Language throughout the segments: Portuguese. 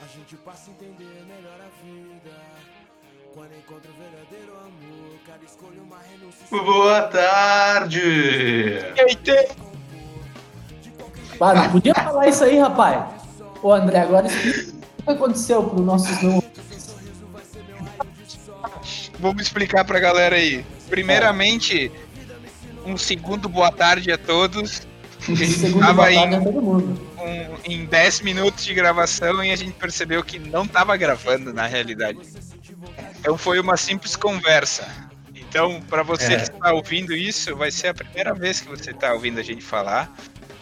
A gente passa a entender melhor a vida. Quando encontra o verdadeiro amor, cada escolha uma renúncia. Boa tarde! Não podia falar isso aí, rapaz. Ô, André, agora explica o que aconteceu pro nossos não. Vamos explicar pra galera aí. Primeiramente, um segundo boa tarde a todos. A gente Segundo boa tarde a todo mundo. Um- em 10 minutos de gravação e a gente percebeu que não tava gravando na realidade. Então foi uma simples conversa. Então, pra você É. que está ouvindo isso, vai ser a primeira vez que você tá ouvindo a gente falar.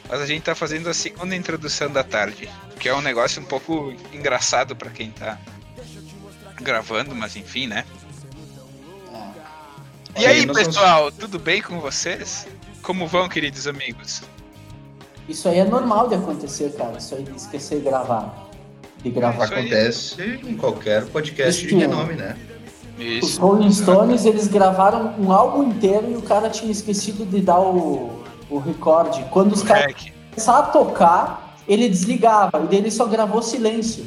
Mas a gente tá fazendo a segunda introdução da tarde, que é um negócio um pouco engraçado pra quem tá gravando, mas enfim, né? E Sim, aí, pessoal, tudo bem com vocês? Como vão, queridos amigos? Isso aí é normal de acontecer, cara. Isso aí de esquecer de gravar. De gravar. Isso aí. Acontece em qualquer podcast Isso. de renome, né? Os Isso. Rolling Stones, eles gravaram um álbum inteiro e o cara tinha esquecido de dar o, o recorde. Quando os caras começaram a tocar, ele desligava. E daí ele só gravou silêncio.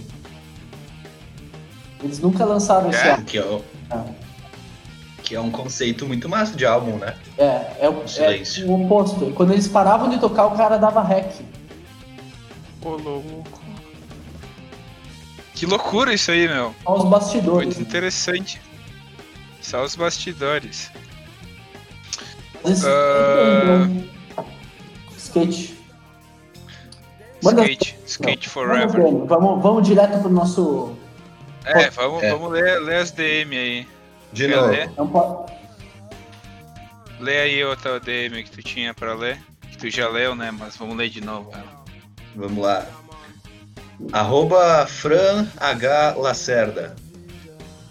Eles nunca lançaram esse É? álbum. Que é, o- Ah. Que é um conceito muito massa de álbum, né? É, é, o- é o oposto. E Quando eles paravam de tocar, o cara dava rec. Ô, louco. Que loucura isso aí, meu. Aos bastidores. Muito interessante. Só os bastidores. Mas esse- Ah. Skate. Manda- Skate. Skate Vamos, forever. Breno, vamos, vamos direto pro nosso. É, vamos, É. vamos ler, ler as DM aí. De Quer novo. ler? Não. Lê aí outra DM que tu tinha pra ler. Que tu já leu, né? Mas vamos ler de novo. ela. Vamos lá. Arroba Fran H. Lacerda.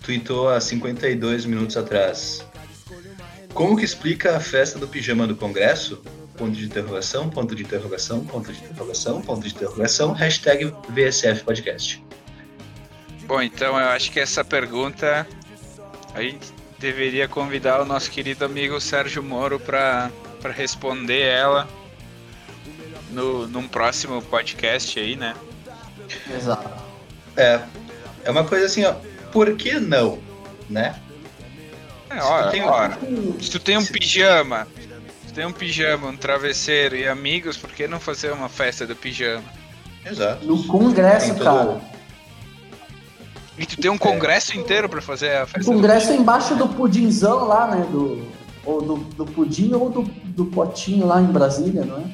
Tweetou há 52 minutos atrás. Como que explica a festa do pijama do Congresso? Ponto de interrogação, ponto de interrogação, ponto de interrogação, ponto de interrogação, hashtag VSF Podcast. Bom, então eu acho que essa pergunta a gente deveria convidar o nosso querido amigo Sérgio Moro pra, pra responder ela no, num próximo podcast aí, né? Exato. É, é uma coisa assim, ó, por que não, né? É, ora, tem- ora. Se tu tem um pijama, se tu tem um pijama, um travesseiro e amigos, por que não fazer uma festa do pijama? Exato. No congresso, todo- cara. E tu tem um congresso inteiro pra fazer a festa do congresso é embaixo do pudinzão lá, né? Do, ou do, do pudim ou do, do potinho lá em Brasília, não é?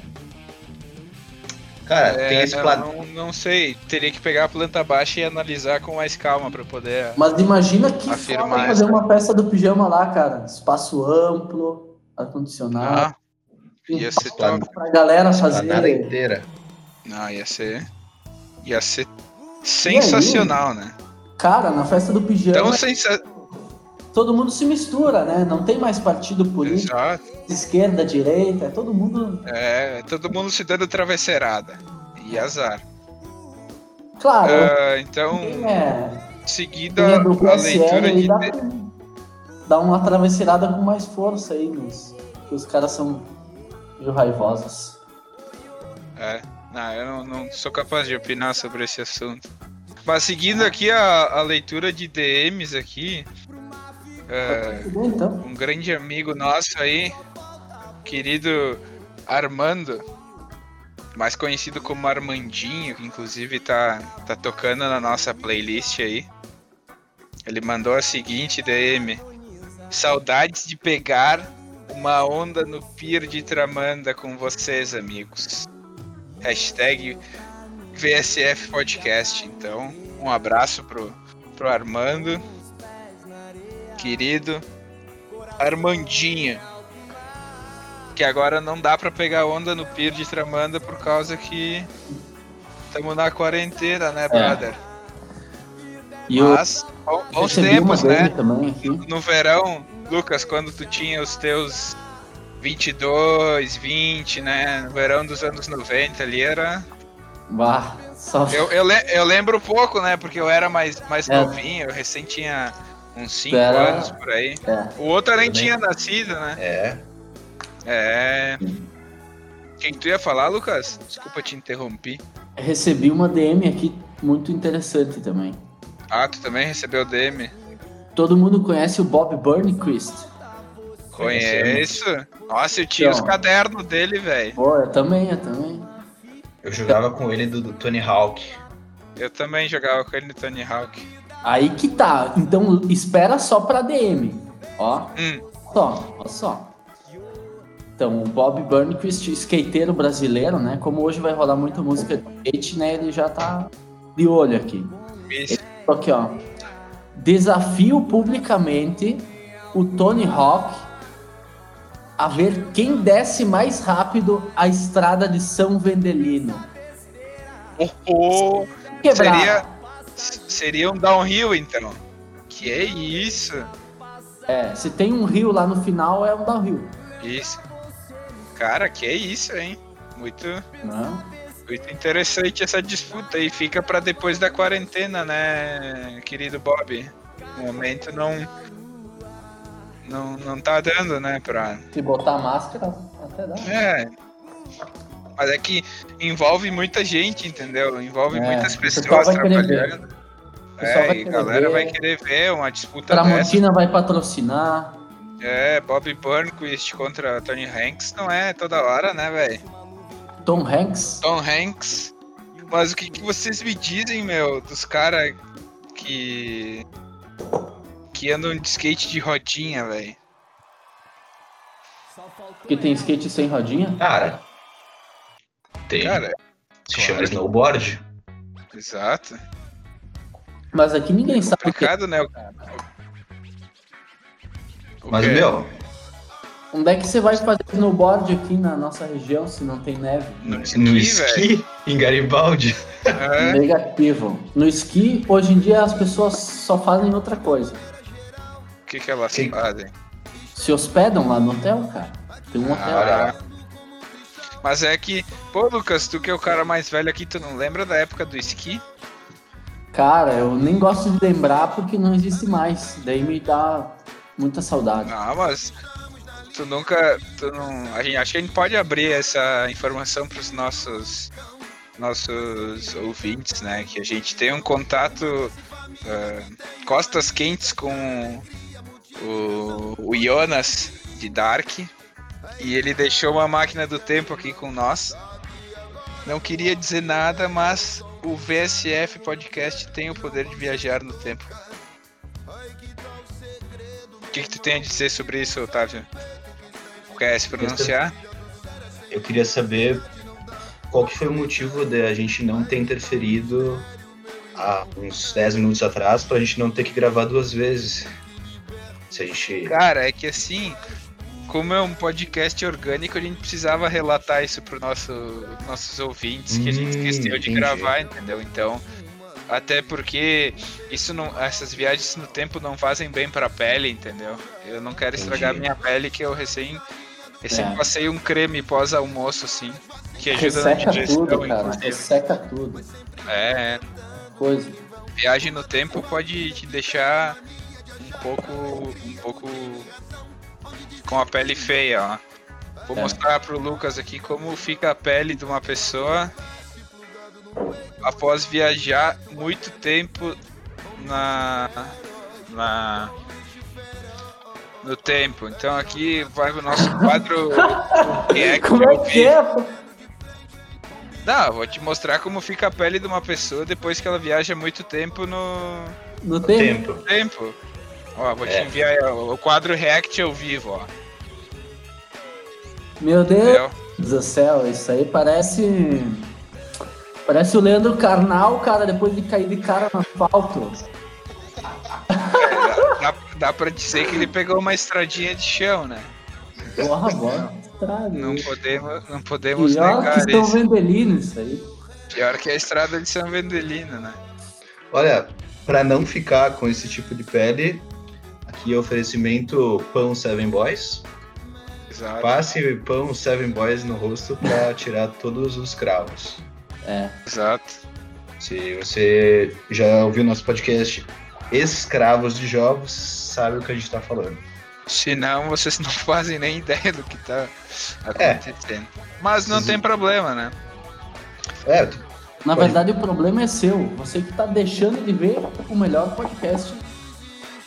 Cara, É, tem esse plat... não, não sei, teria que pegar a planta baixa e analisar com mais calma pra poder. Mas imagina que Afirmar fazer essa. uma festa do pijama lá, cara. Espaço amplo, ar-condicionado. Ah, ia ser top. Pra galera fazer. inteira. Não, ia ser. Ia ser sensacional, né? Cara, na festa do pijama, Tão sensa... todo mundo se mistura, né? Não tem mais partido político, Exato. esquerda, direita, é todo mundo. É, todo mundo se dando travesseirada. E azar. Claro, Ah, então, é, seguida é a leitura de. dá, dá uma travesseirada com mais força aí, nos, que os caras são meio raivosos. É, não, eu não, não sou capaz de opinar sobre esse assunto. Mas seguindo aqui a, a leitura de DMs aqui, é, então? um grande amigo nosso aí, querido Armando, mais conhecido como Armandinho, que inclusive tá, tá tocando na nossa playlist aí. Ele mandou a seguinte DM: Saudades de pegar uma onda no Pier de Tramanda com vocês, amigos. Hashtag VSF Podcast. Então, um abraço pro, pro Armando, querido Armandinho. Que agora não dá pra pegar onda no Pier de Tramanda por causa que estamos na quarentena, né, brother? E eu Mas, bom- bons tempos, né? também. No verão, Lucas, quando tu tinha os teus 22, 20, né? No verão dos anos 90 ali era. Bah, só... Eu, eu, le- eu lembro pouco, né? Porque eu era mais, mais É. novinho, eu recém tinha uns 5 Era- anos por aí. É. O outro nem tinha nascido, né? É. É. Quem tu ia falar, Lucas? Desculpa te interromper. Recebi uma DM aqui muito interessante também. Ah, tu também recebeu DM? Todo mundo conhece o Bob Burnquist? Conheço. Nossa, eu tinha Então. os cadernos dele, velho. Pô, eu também, eu também. Eu jogava com ele do, do Tony Hawk. Eu também jogava com ele no Tony Hawk. Aí que tá. Então espera só pra DM. Ó, Hum, só, ó só. Então, o Bob Burnquist, skateiro brasileiro, né? Como hoje vai rolar muita música de skate, né? Ele já tá de olho aqui. isso. Aqui, ó. Desafio publicamente o Tony Hawk a ver quem desce mais rápido a estrada de São Vendelino. Oh, Quebrar. seria, seria um downhill, então. Que é isso? É, se tem um rio lá no final, é um downhill. Isso. Cara, que é isso, hein? Muito, Não? muito interessante essa disputa aí. Fica pra depois da quarentena, né, querido Bob? No momento não. Não, não tá dando, né, pra. Se botar máscara, até dá. É. Mas é que envolve muita gente, entendeu? Envolve É, muitas pessoas trabalhando. É, e a galera ver. vai querer ver uma disputa dessa. Tramontina vai patrocinar. É, Bob Burnquist contra Tony Hanks não é toda hora, né, velho? Tom Hanks. Tom Hanks. Mas o que, que vocês me dizem, meu, dos caras que. Que andam de skate de rodinha, velho? Que tem skate sem rodinha. Cara, tem. Cara, se chama claro. snowboard. exato. Mas aqui ninguém sabe o que Complicado, né? o- Mas, meu, Onde é que você vai fazer snowboard aqui na nossa região se não tem neve? No no esqui, esqui, em Garibaldi. É, Negativo. No esqui, hoje em dia as pessoas só fazem outra coisa. O que, que elas Sim. fazem? Se hospedam lá no hotel, cara. Tem um hotel. Ah, mas é que, pô, Lucas, tu que é o cara mais velho aqui, tu não lembra da época do esqui? Cara, eu nem gosto de lembrar porque não existe mais. Daí me dá muita saudade. Não, mas tu nunca. Tu não, a gente, acho que a gente pode abrir essa informação para os nossos nossos ouvintes, né? Que a gente tem um contato ah, costas quentes com o, o Jonas de Dark e ele deixou uma máquina do tempo aqui com nós. Não queria dizer nada, mas o VSF Podcast tem o poder de viajar no tempo. O que, que tu tem a dizer sobre isso, Otávio? Quer se pronunciar? Eu queria saber qual que foi o motivo de a gente não ter interferido há uns 10 minutos atrás pra gente não ter que gravar duas vezes. Se a gente. Cara, é que assim, como é um podcast orgânico, a gente precisava relatar isso para nosso, nossos ouvintes, que a gente Hum, esqueceu de entendi. gravar, entendeu? Então, até porque isso não, essas viagens no tempo não fazem bem pra pele, entendeu? Eu não quero estragar Entendi. minha pele, que eu recém, recém É. passei um creme pós-almoço, assim, que ajuda na Resseca digestão, tudo, cara. inclusive. Resseca tudo. É, é. Coisa. viagem no tempo pode te deixar pouco um pouco com a pele feia, ó. Vou É. mostrar pro Lucas aqui como fica a pele de uma pessoa após viajar muito tempo na na no tempo. Então aqui vai o nosso quadro react Como é que é? pô? Não, vou te mostrar como fica a pele de uma pessoa depois que ela viaja muito tempo no No tempo? Tempo. tempo. Ó, vou te É. enviar ó, o quadro React ao vivo, ó. Meu Deus Entendeu? do céu, isso aí parece. Parece o Leandro Carnal, cara, depois de cair de cara no asfalto. Dá, dá pra dizer que ele pegou uma estradinha de chão, né? Porra, bora. Estrada. Não podemos, não podemos Pior negar que São isso. Vendelino, isso aí. Pior que a estrada de São Vendelino, né? Olha, pra não ficar com esse tipo de pele, aqui é oferecimento Pão Seven Boys. Exato. Passe Pão Seven Boys no rosto pra tirar todos os cravos. É. Exato. Se você já ouviu nosso podcast Escravos de Jogos, sabe o que a gente tá falando. Senão vocês não fazem nem ideia do que tá É. acontecendo. Mas não Sim. tem problema, né? É, Na Pode- verdade, o problema é seu. Você que tá deixando de ver o melhor podcast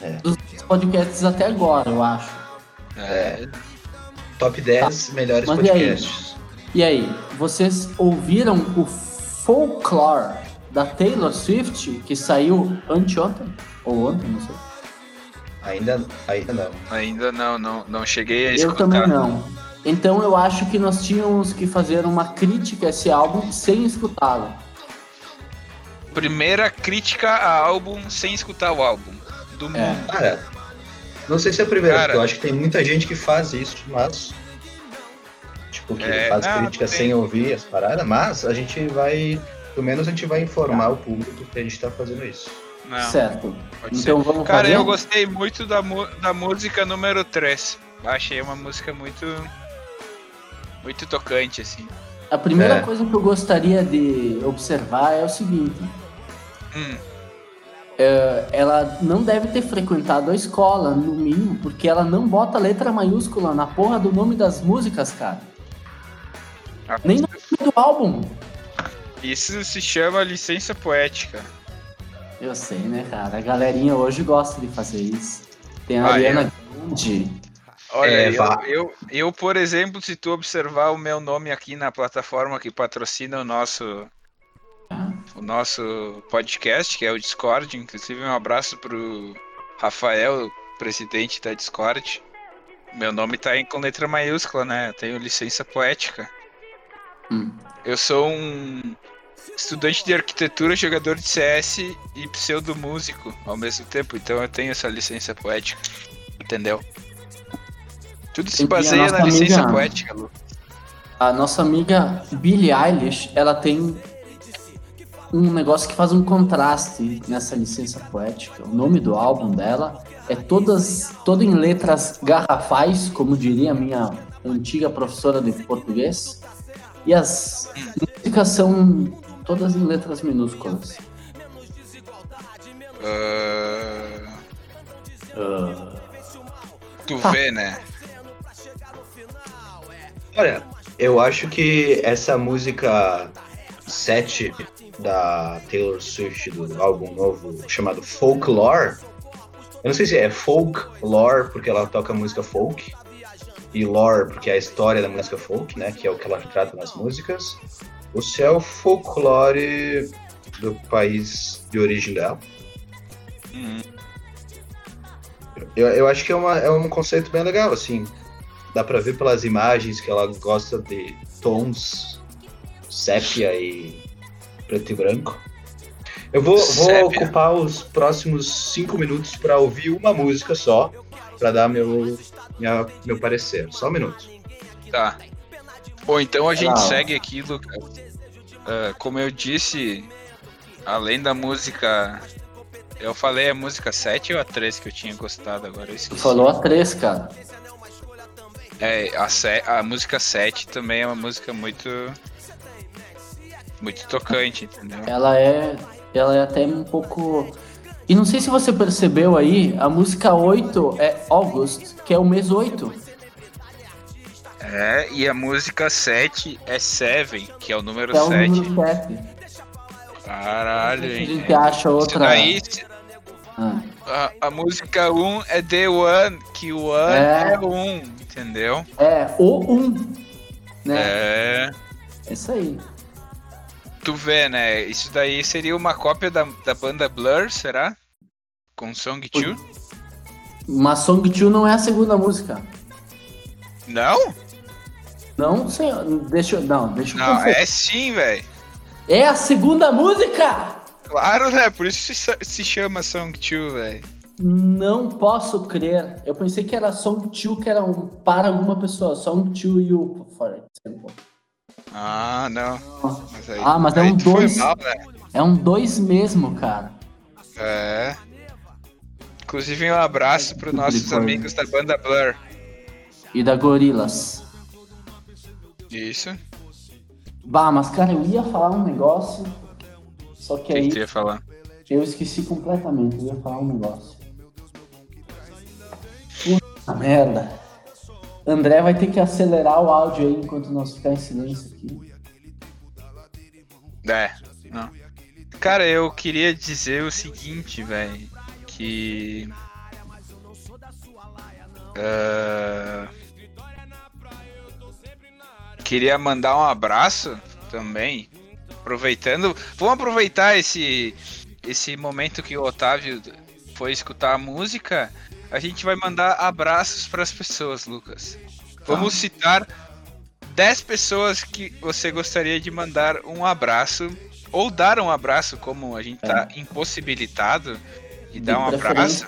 É. dos podcasts até agora, eu acho. É. Top 10 melhores Mas e aí? podcasts. E aí, vocês ouviram o Folklore da Taylor Swift, que saiu anteontem? Ou ontem, não sei. Ainda, ainda não. Ainda não, não, não cheguei a Eu escutar. também não. Então eu acho que nós tínhamos que fazer uma crítica a esse álbum sem escutá-lo. Primeira crítica a álbum sem escutar o álbum. Do É. mundo. Cara, não sei se é a primeira, Cara. porque eu acho que tem muita gente que faz isso, mas. Tipo, que É, faz não, crítica tem. sem ouvir as paradas, mas a gente vai. Pelo menos a gente vai informar o público que a gente tá fazendo isso. Não, certo. pode Então ser. vamos Cara, fazer. eu gostei muito da, da música número 3. Achei uma música muito. Muito tocante, assim. A primeira É. coisa que eu gostaria de observar é o seguinte: Hum, ela não deve ter frequentado a escola, no mínimo, porque ela não bota letra maiúscula na porra do nome das músicas, cara. a- Nem no nome do álbum. Isso se chama licença poética. Eu sei, né, cara? A galerinha hoje gosta de fazer isso. Tem a Ah, Ariana Grande. Olha, É, eu, eu, eu, por exemplo, se tu observar o meu nome aqui na plataforma que patrocina o nosso o nosso podcast, que é o Discord, inclusive um abraço pro Rafael, presidente da Discord. Meu nome tá em, com letra maiúscula, né? Eu tenho licença poética. Hum. Eu sou um estudante de arquitetura, jogador de CS e pseudo músico ao mesmo tempo, então eu tenho essa licença poética. Entendeu? Tudo se baseia na nossa licença amiga- poética, Lu. A nossa amiga Billie Eilish, ela tem um negócio que faz um contraste nessa licença poética. O nome do álbum dela é todas, todo em letras garrafais, como diria a minha antiga professora de português. E as músicas são todas em letras minúsculas. Ah, tu Tá. vê, né? Olha, eu acho que essa música 7 da Taylor Swift do álbum novo chamado Folklore. Eu não sei se é folklore porque ela toca música folk e lore porque é a história da música folk, né, que é o que ela retrata nas músicas. É o folclore do país de origem dela. Hum, Eu, eu acho que é, uma, é um conceito bem legal, assim. Dá pra ver pelas imagens que ela gosta de tons sépia e preto e branco. Eu vou, vou ocupar os próximos cinco minutos pra ouvir uma música só, pra dar meu, minha- meu parecer. Só um minuto. tá. Bom, então a gente Legal. segue aqui, Lucas. Ah, como eu disse, além da música. Eu falei a música 7 ou a 3 que eu tinha gostado agora? Tu falou a três, cara. É, a, se- a música 7 também é uma música muito. Muito tocante, entendeu? Ela é, ela é até um pouco. E não sei se você percebeu aí, a música 8 é August, que é o mês 8. É, e a música 7 é Seven, que é o número Que é o 7. número 7. Caralho, A hein? gente acha Isso outra. daí, Ah, a, a música 1 é The One, que o One É. é 1, entendeu? é, o 1. Né? É. É isso aí. Tu vê, né? Isso daí seria uma cópia da, da banda Blur, será? Com Song 2? Mas Song 2 não é a segunda música. Não? Não, senhor. Deixa eu. Não, deixa eu Não, conferir. é sim, velho. É a segunda música! Claro, né? Por isso se, se chama Song 2, velho. Não posso crer. Eu pensei que era Song 2, que era um para alguma pessoa. Song 2 you, for example. Ah, não. Mas aí, Ah, mas é um dois. mal, né? É um 2 mesmo, cara. É. Inclusive, um abraço para nossos Publicou, né? amigos da banda Blur. E da Gorilas. Isso. Bah, mas cara, eu ia falar um negócio. Só O que que, aí que tu ia falar? eu esqueci completamente. Eu ia falar um negócio. Puta merda. André vai ter que acelerar o áudio aí enquanto nós ficar em silêncio aqui. É. Não. Cara, eu queria dizer o seguinte, velho. Que. Uh, queria mandar um abraço também. Aproveitando. Vamos aproveitar esse, esse momento que o Otávio foi escutar a música. A gente vai mandar abraços para as pessoas, Lucas. Vamos ah. citar 10 pessoas que você gostaria de mandar um abraço. Ou dar um abraço, como a gente tá é. impossibilitado de, de dar um abraço.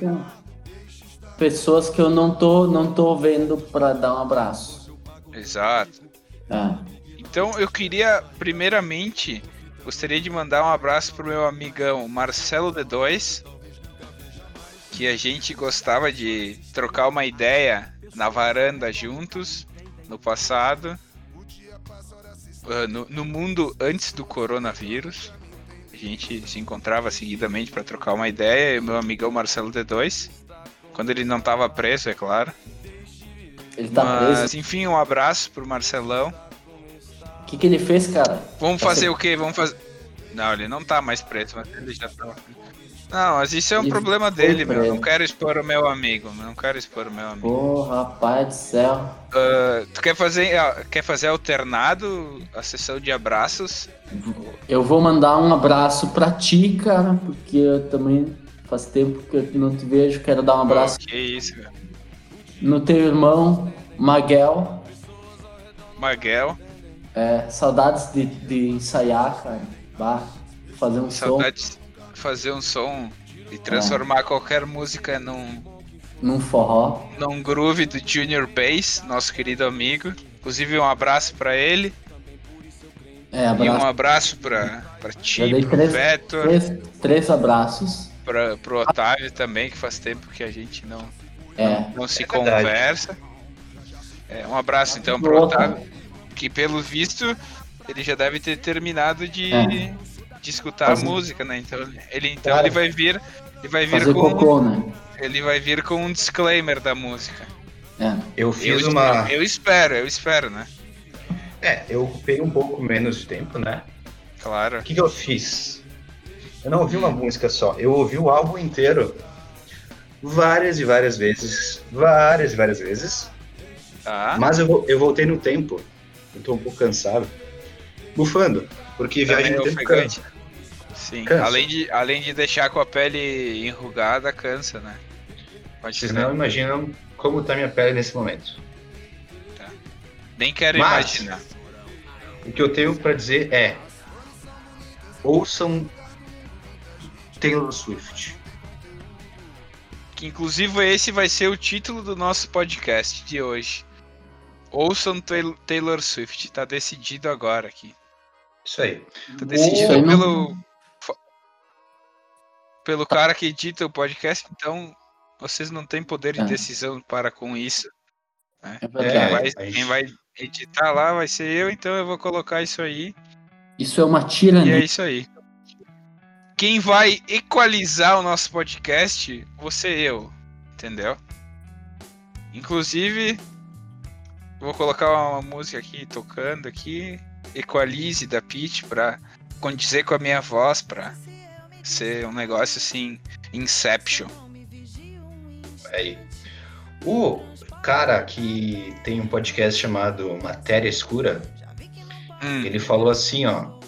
Pessoas que eu não tô, não tô vendo para dar um abraço. Exato. É. Então eu queria, primeiramente, gostaria de mandar um abraço pro meu amigão Marcelo D2, que a gente gostava de trocar uma ideia na varanda juntos no passado, uh, no, no mundo antes do coronavírus. A gente se encontrava seguidamente para trocar uma ideia, e meu amigão Marcelo D2, quando ele não estava preso, é claro. Ele tá Mas, preso. enfim, um abraço pro Marcelão. O que, que ele fez, cara? Vamos tá fazer ser... o quê? Vamos fazer. Não, ele não tá mais preso, mas ele já tá. Não, mas isso é um ele problema dele, meu. Não quero expor o meu amigo. Não quero expor o meu amigo. Pô, rapaz do céu. Uh, tu quer fazer, quer fazer alternado a sessão de abraços? Eu vou mandar um abraço pra ti, cara, porque eu também faz tempo que eu não te vejo. Quero dar um abraço. Oh, que isso, cara. No teu irmão, Maguel. Maguel. É, saudades de, de ensaiar, cara. Bah, fazer um saudades. som fazer um som e transformar é. qualquer música num. Num forró. Num groove do Junior Bass, nosso querido amigo. Inclusive, um abraço para ele. É, abraço. E um abraço pra, pra ti, pro três, Vetor. Três, três abraços. Pra, pro Otávio também, que faz tempo que a gente não, é. não, não se é conversa. É, um abraço então pro Otávio. Que pelo visto ele já deve ter terminado de, é de escutar Fazer. a música, né? Então ele então Cara, ele vai vir, ele vai vir com cocô, né? ele vai vir com um disclaimer da música. É. Eu fiz eu, uma eu espero, eu espero, né? É, eu ocupei um pouco menos de tempo, né? Claro. O que, que eu fiz? Eu não ouvi uma música só, eu ouvi o álbum inteiro várias e várias vezes, várias e várias vezes. Ah. Mas eu, eu voltei no tempo, eu tô um pouco cansado, bufando. Porque viagem no tempo cansa. Sim, cansa. Além, de, além de deixar com a pele enrugada, cansa, né? Pode Vocês ser. não imaginam como tá minha pele nesse momento. Tá. Nem quero Mas, imaginar. O que eu tenho para dizer é: ouçam Taylor Swift. Que inclusive esse vai ser o título do nosso podcast de hoje. Ouçam Taylor Swift, tá decidido agora aqui. Isso aí. Tá decidido pelo. Pelo cara que edita o podcast, então vocês não têm poder de é. decisão para com isso. Né? É quem, vai, quem vai editar lá vai ser eu, então eu vou colocar isso aí. Isso é uma tirania. E é isso aí. Quem vai equalizar o nosso podcast, você eu. Entendeu? Inclusive, vou colocar uma música aqui tocando aqui equalize da pitch para condizer com a minha voz, para ser um negócio assim, Inception. Aí. O cara que tem um podcast chamado Matéria Escura, hum. ele falou assim, ó.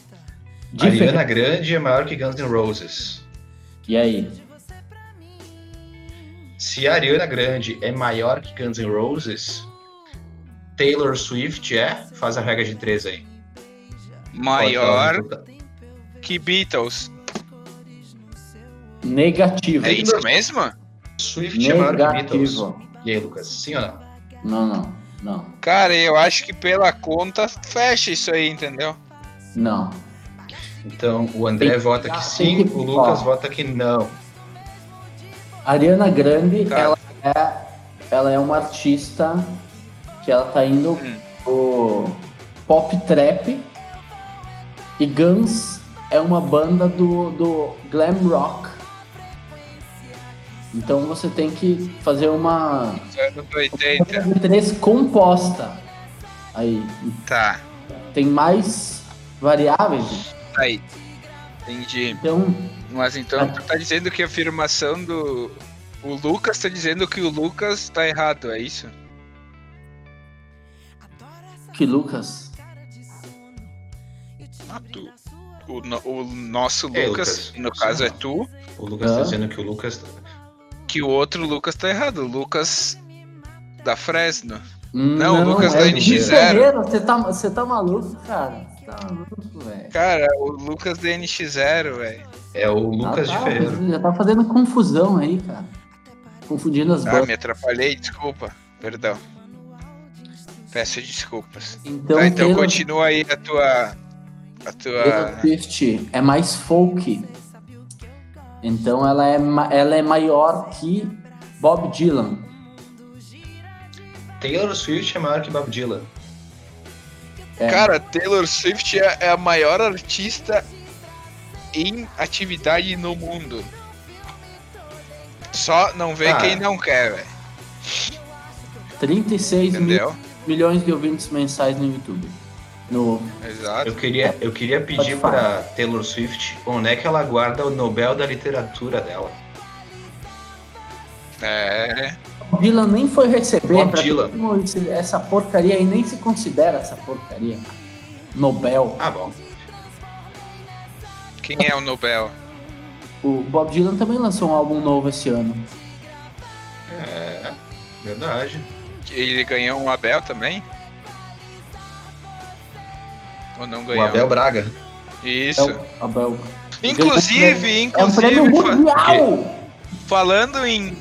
Diferente. Ariana Grande é maior que Guns N' Roses. E aí? Se a Ariana Grande é maior que Guns N' Roses, Taylor Swift é? Faz a regra de três aí maior que Beatles. Negativo. É isso mesmo? Swift Negativo. é maior que Beatles. E aí, Lucas, sim ou não? Não, não, não. Cara, eu acho que pela conta fecha isso aí, entendeu? Não. Então o André tem, vota que sim, que, o Lucas ó, vota que não. Ariana Grande, tá. ela, é, ela é uma artista que ela tá indo hum. pro pop trap e Guns é uma banda do, do glam rock. Então você tem que fazer uma. Uma três composta. Aí. Tá. Tem mais variáveis. Aí. Entendi. Então, Mas então tu tá dizendo que a afirmação do. O Lucas tá dizendo que o Lucas tá errado, é isso? que Lucas. Ah, tu. O, o nosso É, Lucas, Lucas. no caso é tu, O Lucas tá dizendo que o Lucas. que o outro Lucas tá errado. O Lucas da Fresno. Não, o Lucas é da o Gui NX0. Ferreira, Você tá, você tá maluco, cara? Você tá maluco, velho. Cara, o Lucas da NX0, velho. É o Lucas Ah, de tá, Ferreira. Já tá fazendo confusão aí, cara. Confundindo as Ah, bandas. me atrapalhei, desculpa. Perdão. Peço desculpas. Então, tá, então Taylor, continua aí a tua. A Taylor tua. Swift é mais folk. Então ela é, ela é maior que Bob Dylan. Taylor Swift é maior que Bob Dylan. É. Cara, Taylor Swift é, é a maior artista em atividade no mundo. Só não vê Ah. quem não quer, velho. 36 mil, milhões de ouvintes mensais no YouTube. No, Exato. Eu queria, eu queria pedir pra Taylor Swift onde é que ela guarda o Nobel da Literatura dela. É. Bob Dylan nem foi receber. Bob Dylan. essa porcaria aí nem se considera essa porcaria. Nobel. Ah, bom. Quem é o Nobel? O Bob Dylan também lançou um álbum novo esse ano. É, verdade. Ele ganhou um Abel também? Ou não O ganhou? Abel Braga. Isso. É o Abel. Inclusive, É um inclusive, fa- mundial! falando em.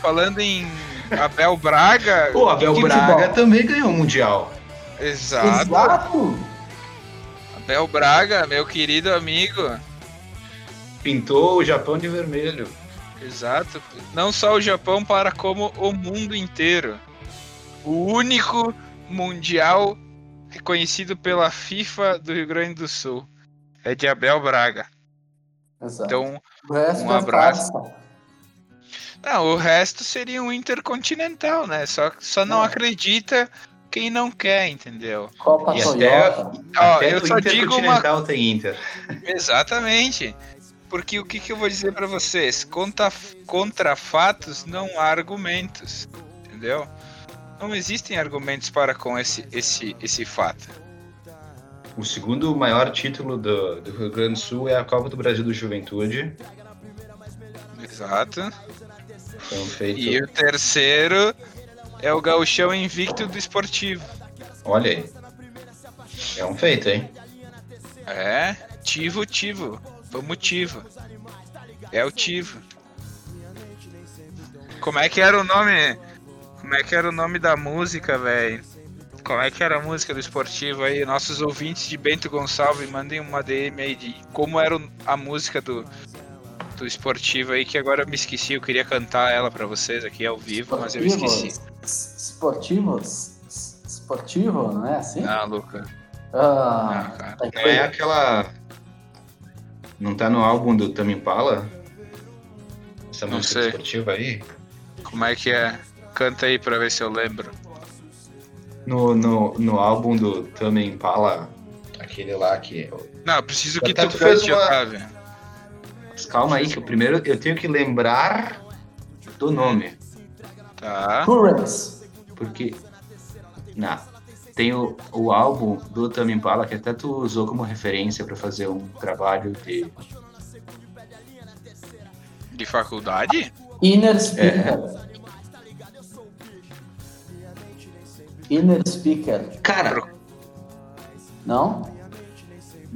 Falando em Abel Braga. O Abel Que Braga futebol? também ganhou o Mundial. Exato. Exato! Abel Braga, meu querido amigo. Pintou o Japão de vermelho. Exato. Não só o Japão, para como o mundo inteiro. O único mundial reconhecido pela FIFA do Rio Grande do Sul. É de Abel Braga. Exato. Então, o resto um abraço. não, o resto seria um intercontinental, né? Só, só não É. acredita quem não quer, entendeu? Copa E Toyota. Ó, Até eu só digo uma Intercontinental tem Inter. Exatamente. Porque o que, que eu vou dizer pra vocês? Contra, contra fatos não há argumentos. Entendeu? Não existem argumentos para com esse, esse, esse fato. O segundo maior título do, do Rio Grande do Sul é a Copa do Brasil do Juventude. Exato. Então, feito. E o terceiro é o gauchão invicto do esportivo. Olha aí. É um feito, hein? É, Tivo, Tivo. Vamos Tivo. É o Tivo. Como é que era o nome? Como é que era o nome da música, velho? Como é que era a música do esportivo aí? Nossos ouvintes de Bento Gonçalves, mandem uma DM aí de como era a música do, do esportivo aí, que agora eu me esqueci. Eu queria cantar ela pra vocês aqui ao vivo, mas eu me esqueci. Esportivos? Esportivo, não é assim? Ah, Luca. Ah, Não, cara. tá Não é aquela. Não tá no álbum do Tame Impala? Essa Não música sei. esportiva aí? Como é que é? Canta aí pra ver se eu lembro. No, no, no álbum do Tame Impala, aquele lá que. Não, preciso que Até tu tu cante, uma- Otávio. Mas calma aí, que o primeiro eu tenho que lembrar do nome. Tá. Currents. Porque. Não. Tem o, o álbum do Tame Impala que até tu usou como referência pra fazer um trabalho de. De faculdade? Inner Speaker. Inner Speaker. Cara, Não?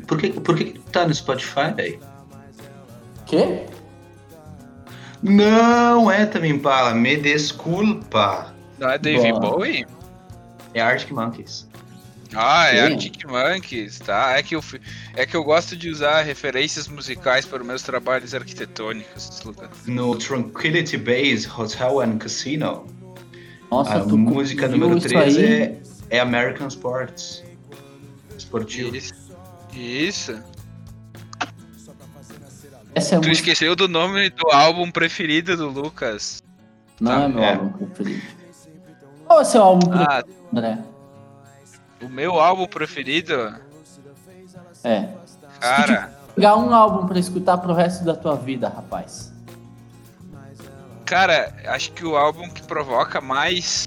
por que, por que que tá no Spotify, velho? Quê? Não é Tame Impala, me desculpa. Não é Dave Boa. Bowie? É Arctic Monkeys. Ah, é Sim. Arctic Monkeys, tá? É que, eu, é que eu gosto de usar referências musicais para os meus trabalhos arquitetônicos, Lucas. No Tranquility Base Hotel and Casino. Nossa, A tu música número isso 3 aí? é, é American Sports. Esportivo. Isso. Isso. Essa é Tu música. esqueceu do nome do álbum preferido do Lucas. Não é meu É. álbum preferido. Qual é o seu álbum preferido, Ah, André? o meu álbum preferido, É. cara, Pegar um álbum pra escutar pro resto da tua vida, rapaz. Cara, acho que o álbum que provoca mais.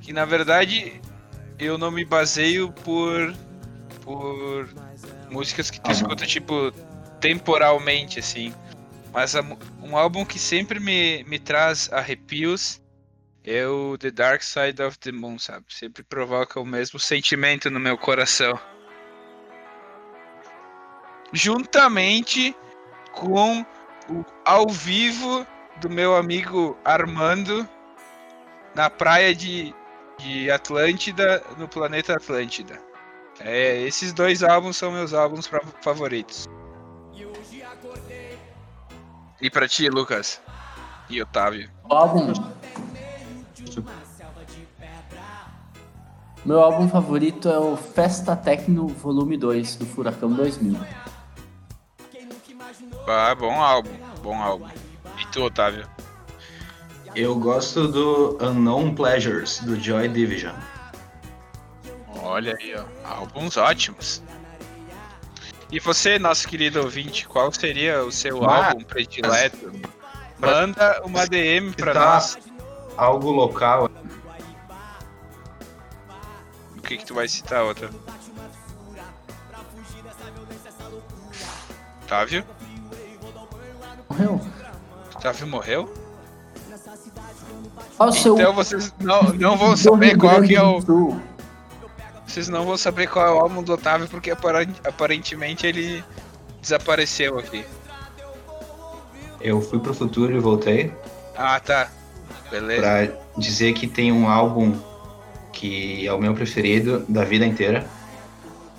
Que na verdade eu não me baseio por. por músicas que tu Ah, escuta, tipo, temporalmente, assim. Mas a- um álbum que sempre me, me traz arrepios é o The Dark Side of the Moon, sabe? Sempre provoca o mesmo sentimento no meu coração. Juntamente com o ao vivo do meu amigo Armando na praia de, de Atlântida, no planeta Atlântida. É, esses dois álbuns são meus álbuns pra- favoritos. E pra ti, Lucas? E Otávio? O álbum. Meu álbum favorito é o Festa Tecno Volume 2 do Furacão 2000. Ah, bom álbum, bom álbum. Tu, Otávio? Eu gosto do Unknown Pleasures, do Joy Division. Olha aí, ó. Álbuns ótimos. E você, nosso querido ouvinte, qual seria o seu Mas- álbum predileto? Manda uma DM pra Tá. nós. Algo local. O que, que tu vai citar, Otávio? Otávio? Morreu? Otávio morreu? Qual o seu. Então vocês não, não vão saber qual que é o. Vocês não vão saber qual é o álbum do Otávio, porque aparen- aparentemente ele desapareceu aqui. Eu fui pro futuro e voltei Ah, tá. Beleza. pra dizer que tem um álbum que é o meu preferido da vida inteira,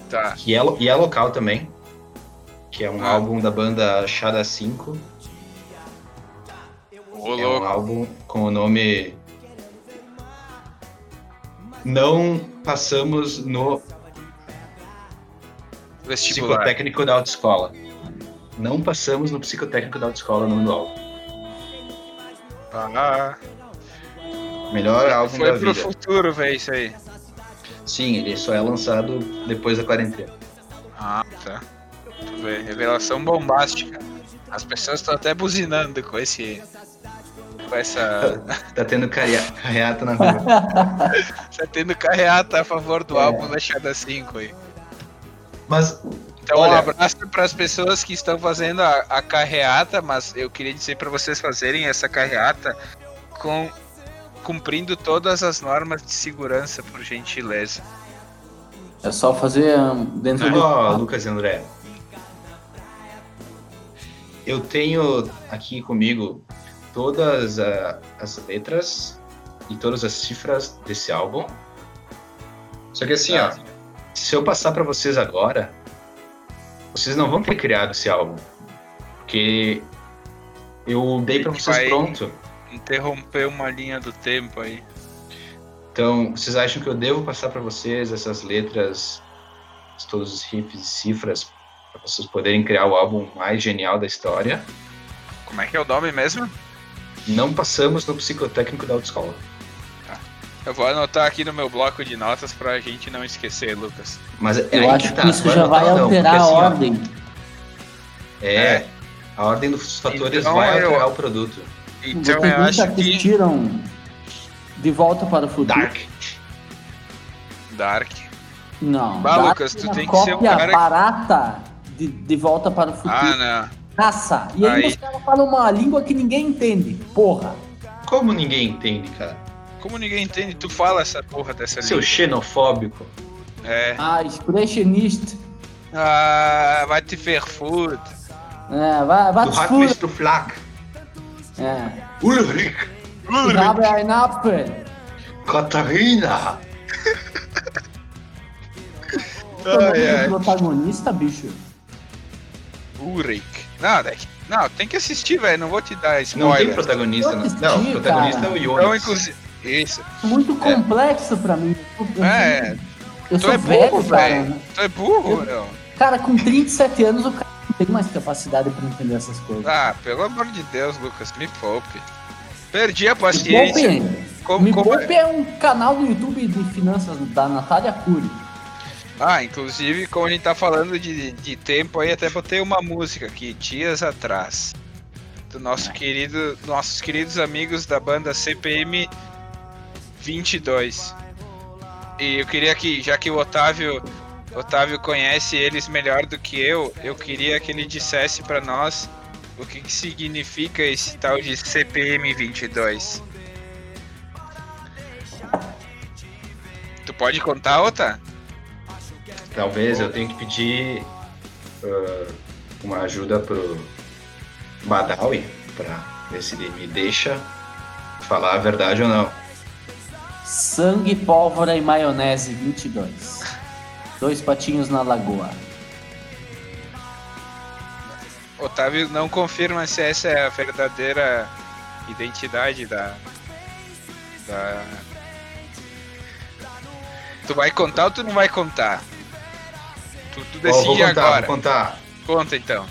Tá. que é, e é local também, que é um Ah. álbum da banda Shada 5. Ô, É um álbum com o nome Não passamos no Vestibular. psicotécnico da autoescola. Não passamos no psicotécnico da autoescola no nome do álbum. Ah, Melhor álbum foi da pro vida. futuro, velho, isso aí. Sim, ele só é lançado depois da quarentena. Ah, tá. Revelação bombástica. As pessoas estão até buzinando com esse. Com essa. Tá tendo carreata na rua. tá tendo carreata a favor do É. álbum da Shada 5 aí. Mas Então, um Olha- abraço para as pessoas que estão fazendo a, a carreata, mas eu queria dizer para vocês fazerem essa carreata com cumprindo todas as normas de segurança, por gentileza. É só fazer hum, dentro do. Ó, Lucas e André. Eu tenho aqui comigo todas ah, as letras e todas as cifras desse álbum. Só que assim, Tá. ó, se eu passar pra vocês agora, vocês não vão ter criado esse álbum. Porque eu dei pra A gente vocês vai- pronto. Interromper uma linha do tempo aí. Então, vocês acham que eu devo passar pra vocês essas letras, todos os riffs e cifras, pra vocês poderem criar o álbum mais genial da história? Como é que é o nome mesmo? Não passamos no psicotécnico da autoescola. Eu vou anotar aqui no meu bloco de notas pra gente não esquecer, Lucas. Mas é Eu acho tá, que isso vai já anotar vai não, alterar porque a assim, ó, ordem. É, É. a ordem dos fatores Então, vai eu- alterar o produto. Então Vocês eu acho que. assistiram De Volta para o Futuro? Dark. Dark. Não. Bah, Dark Lucas, é tu uma tem que ser um cara que- barata de, de Volta para o Futuro. Ah, não. Caça. E aí, Aí. os caras falam uma língua que ninguém entende. Porra. Como ninguém entende, cara? Como ninguém entende, tu fala essa porra dessa Seu língua. xenofóbico. É. Ah, expressionista. Ah, vai te ferfudo. É, vai, vai Do te fuder. Mr. Flack. É. Ulrich. Ich habe ein Apfel. Catarina. Ai, ai. protagonista, bicho. Ulrich. Não, Deck. Não, tem que assistir, velho. Não vou te dar Não spoiler. tem protagonista. Eu Não, assisti, não o protagonista cara. é o Então, Jonas. inclusive. Isso. Muito complexo pra mim. Eu, É, eu tu sou é burro, cara. velho. Tu é burro, meu. Cara, com 37 anos o cara não tem mais capacidade pra entender essas coisas. Ah, pelo amor de Deus, Lucas, me poupe. Perdi a Me paciência. Poupe, Como, Me como é? Poupe é um canal do YouTube de finanças da Natália Cury. Ah, inclusive, como a gente tá falando de, de tempo aí, até botei uma música aqui, dias atrás. Do nosso querido, nossos queridos amigos da banda CPM 22. E eu queria que, já que o Otávio, Otávio conhece eles melhor do que eu, eu queria que ele dissesse para nós o que, que significa esse tal de CPM 22. Tu pode contar, Ota? Talvez eu tenha que pedir uh, uma ajuda pro Badawi pra ver se ele me deixa falar a verdade ou não. Sangue, pólvora e maionese 22. Dois patinhos na lagoa. Otávio não confirma se essa é a verdadeira identidade da. da. Tu vai contar ou tu não vai contar? Tu, tu decide vou contar, agora. vou contar. Conta então.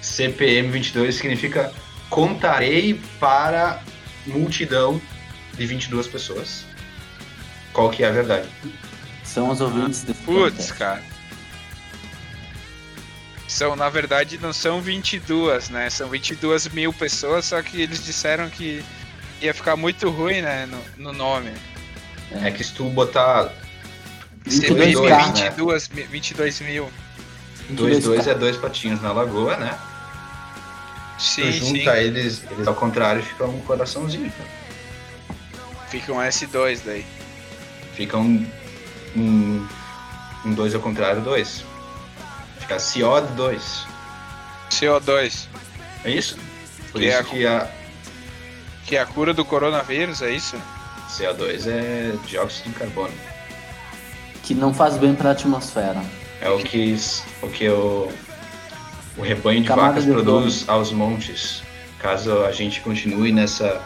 CPM 22 significa contarei para multidão de 22 pessoas. Qual que é a verdade? São os ouvintes desse Putz, podcast. cara. São, na verdade, não são 22, né? São 22 mil pessoas, só que eles disseram que ia ficar muito ruim, né? No, no nome. É que se tu botar 22 CPM K, né? 22, mi- 22 mil. 2-2 é dois patinhos na lagoa, né? Sim, tu sim. junta eles, eles ao contrário fica um coraçãozinho. Fica um S2 daí. Fica um. Um, um dois ao contrário, dois. Fica CO de 2. CO2, É isso? Por Que isso é a- que a que é a cura do coronavírus, é isso? CO2 é dióxido de carbono. Que não faz bem pra atmosfera. É o que, o, que o, o rebanho de Camada vacas de produz aos montes. Caso a gente continue nessa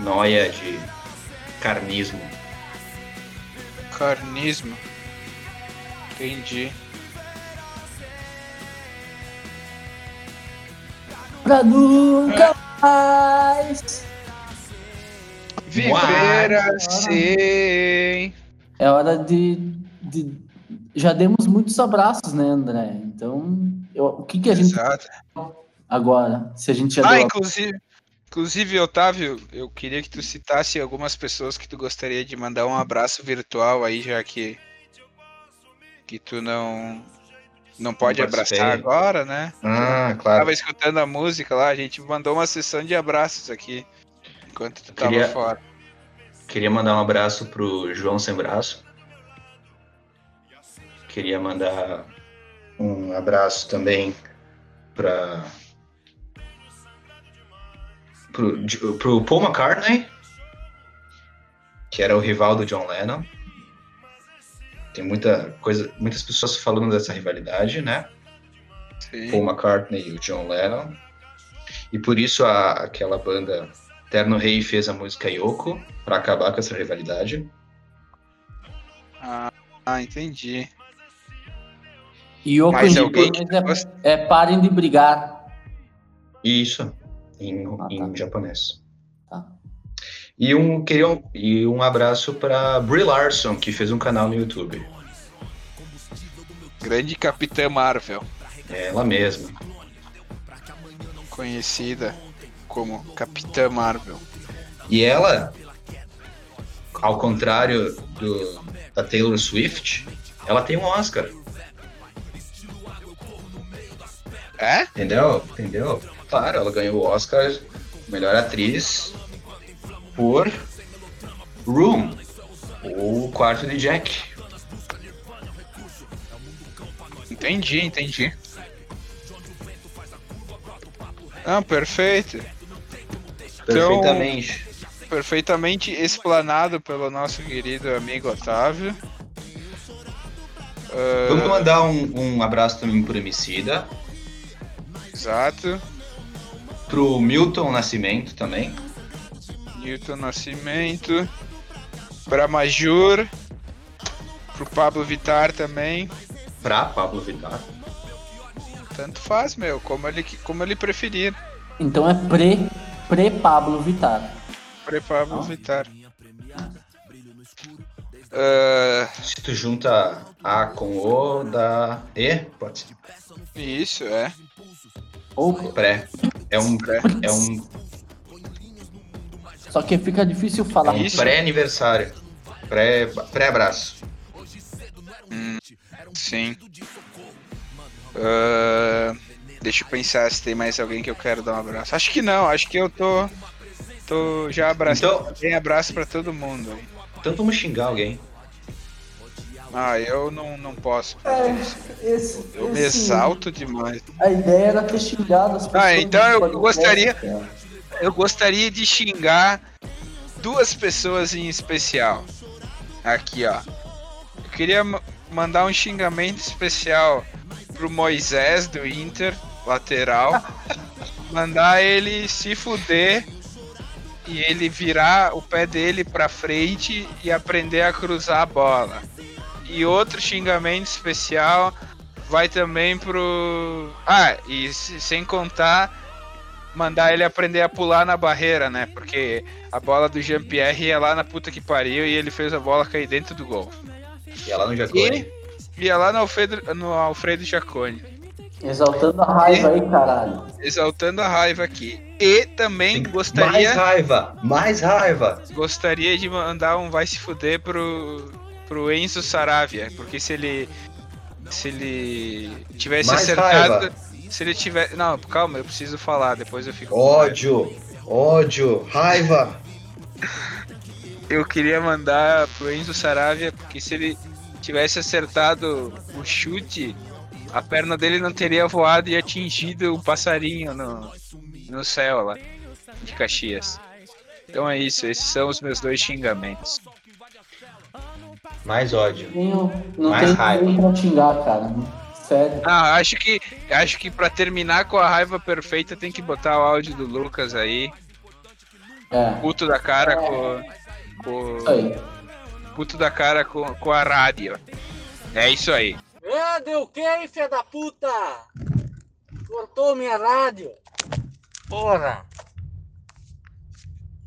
noia de carnismo. Carnismo. Entendi. Pra nunca mais. Viver assim. É hora de, de- Já demos muitos abraços, né, André? Então, eu- o que, que a gente Exato. agora? Se a gente já Ah, deu. inclusive, inclusive, Otávio, eu queria que tu citasse algumas pessoas que tu gostaria de mandar um abraço virtual aí, já que que tu não não pode Não abraçar agora, né? Ah, claro. Tava escutando a música lá, a gente mandou uma sessão de abraços aqui enquanto tu tava Queria- fora. Queria mandar um abraço pro João Sem Braço. Queria mandar um abraço também para pro, pro Paul McCartney, que era o rival do John Lennon. Tem muita coisa, muitas pessoas falando dessa rivalidade, né? Sim. Paul McCartney e o John Lennon. E por isso a, aquela banda Terno Rei fez a música Yoko para acabar com essa rivalidade. Ah, ah, entendi. Em alguém japonês que é, é parem de brigar. Isso, em, Ah, tá. em japonês. Tá. E um, queria um, e um abraço para Brie Larson, que fez um canal no YouTube. Grande Capitã Marvel, É ela mesma. conhecida como Capitã Marvel. E ela, ao contrário do, da Taylor Swift, ela tem um Oscar. É? Entendeu? Entendeu? Claro, ela ganhou o Oscar melhor atriz por Room, o quarto de Jack. Entendi, entendi. Ah, perfeito. Perfeitamente. Perfeitamente explanado pelo nosso querido amigo Otávio. Vamos mandar um, um abraço também pro Emicida, Exato. pro Milton Nascimento também. Newton Nascimento. Pra Majur. Pro Pablo Vitar também. Pra Pablo Vittar. Tanto faz, meu, como ele, como ele preferir. Então é pre, pre Pablo Vittar. Pra Pablo Não? Vitar. Ah, Se tu junta A com O, dá E, pode ser. isso, é. Ou, Pré. É um, é um, só que fica difícil é falar. um Isso. pré-aniversário. Pré- Pré-abraço. Sim. Ah, deixa eu pensar se tem mais alguém que eu quero dar um abraço. Acho que não, acho que eu tô. tô já abraçando. Então- Tem abraço pra todo mundo. aí. então vamos xingar alguém. Ah, eu não, não posso. É, esse, Eu me esse- exalto demais. A ideia era ter xingado as pessoas. então eu gostaria- cara. Eu gostaria de xingar duas pessoas em especial. Aqui, ó. Eu queria ma- mandar um xingamento especial pro Moisés do Inter, lateral. mandar ele se fuder e ele virar o pé dele pra frente e aprender a cruzar a bola. E outro xingamento especial vai também pro. Ah, e se- sem contar mandar ele aprender a pular na barreira, né? Porque a bola do Jean-Pierre ia lá na puta que pariu e ele fez a bola cair dentro do gol. E ela no Jacone. Ia lá no Alfredo, no Alfredo Jacone, Exaltando a raiva aí, caralho. exaltando a raiva aqui. E também gostaria, Mais raiva! Mais raiva! gostaria de mandar um vai se fuder pro, pro Enzo Saravia, porque se ele se ele tivesse Mais acertado, raiva. se ele tiver, não, calma, eu preciso falar, depois eu fico Ódio! Ódio! Raiva! Eu queria mandar pro Enzo Saravia, porque se ele tivesse acertado o chute, a perna dele não teria voado e atingido o passarinho no, no céu lá de Caxias. Então é isso, esses são os meus dois xingamentos. Mais ódio. Tenho, não Mais tem raiva. pra xingar, cara. Sério. Ah, acho que acho que para terminar com a raiva perfeita tem que botar o áudio do Lucas aí, É. puto da cara com, com Isso aí. puto da cara com, com a rádio. É isso aí. É, deu o quê, filha da puta? Cortou minha rádio. Porra.